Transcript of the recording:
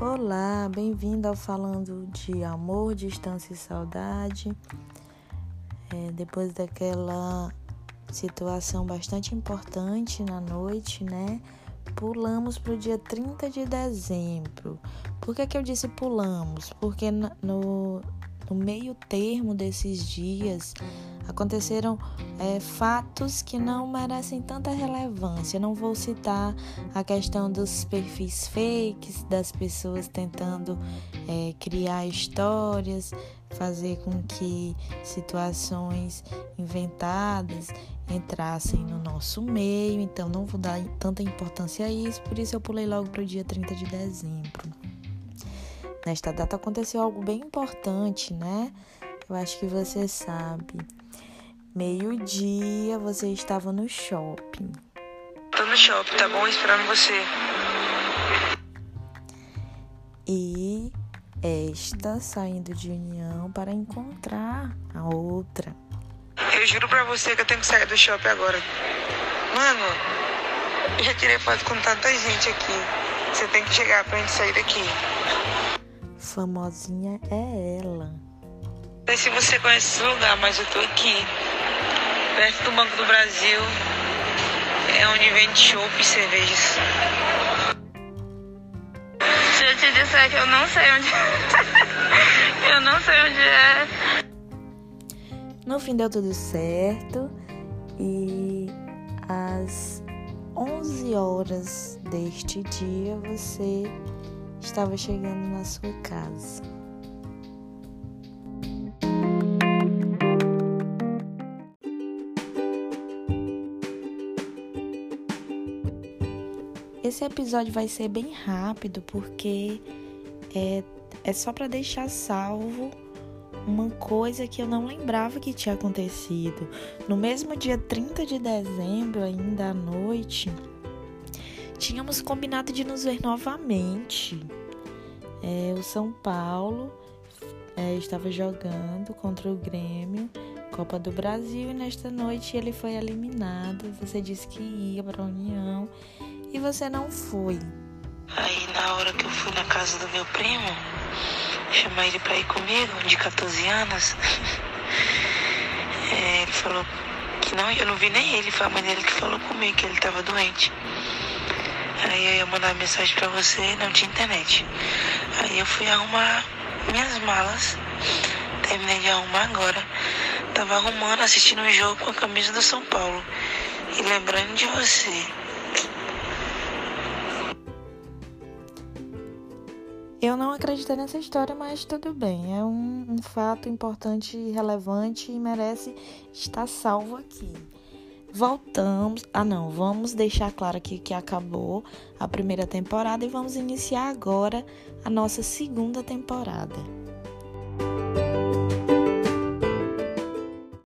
Olá, bem-vindo ao Falando de Amor, Distância e Saudade. É, depois daquela situação bastante importante na noite, né? Pulamos para o dia 30 de dezembro. Por que, que eu disse pulamos? Porque no, no meio termo desses dias aconteceram é, fatos que não merecem tanta relevância. Não vou citar a questão dos perfis fakes, das pessoas tentando é, criar histórias, fazer com que situações inventadas entrassem no nosso meio. Então, não vou dar tanta importância a isso, por isso eu pulei logo para o dia 30 de dezembro. Nesta data aconteceu algo bem importante, né? Eu acho que você sabe. Meio-dia você estava no shopping. Tô no shopping, tá bom? Esperando você. E esta saindo de união para encontrar a outra. Eu juro pra você que eu tenho que sair do shopping agora. Mano, eu já tirei foto com tanta gente aqui. Você tem que chegar pra gente sair daqui famosinha é ela. Sei se você conhece esse lugar, mas eu tô aqui, perto do Banco do Brasil. É onde vende chopp e cervejas. Se eu te disser que eu não sei onde. eu não sei onde é. No fim deu tudo certo e às 11 horas deste dia você estava chegando na sua casa. Esse episódio vai ser bem rápido porque é, é só para deixar salvo uma coisa que eu não lembrava que tinha acontecido. No mesmo dia 30 de dezembro, ainda à noite, tínhamos combinado de nos ver novamente. É, o São Paulo é, estava jogando contra o Grêmio, Copa do Brasil, e nesta noite ele foi eliminado. Você disse que ia para a União e você não foi. Aí, na hora que eu fui na casa do meu primo, chamar ele para ir comigo, de 14 anos, é, ele falou que não, eu não vi nem ele, foi a mãe dele que falou comigo que ele estava doente. Aí eu ia mandar mensagem pra você não tinha internet. Aí eu fui arrumar minhas malas. Terminei de arrumar agora. Tava arrumando, assistindo um jogo com a camisa do São Paulo. E lembrando de você. Eu não acreditei nessa história, mas tudo bem. É um, um fato importante e relevante e merece estar salvo aqui voltamos. Ah, não, vamos deixar claro aqui que acabou a primeira temporada e vamos iniciar agora a nossa segunda temporada.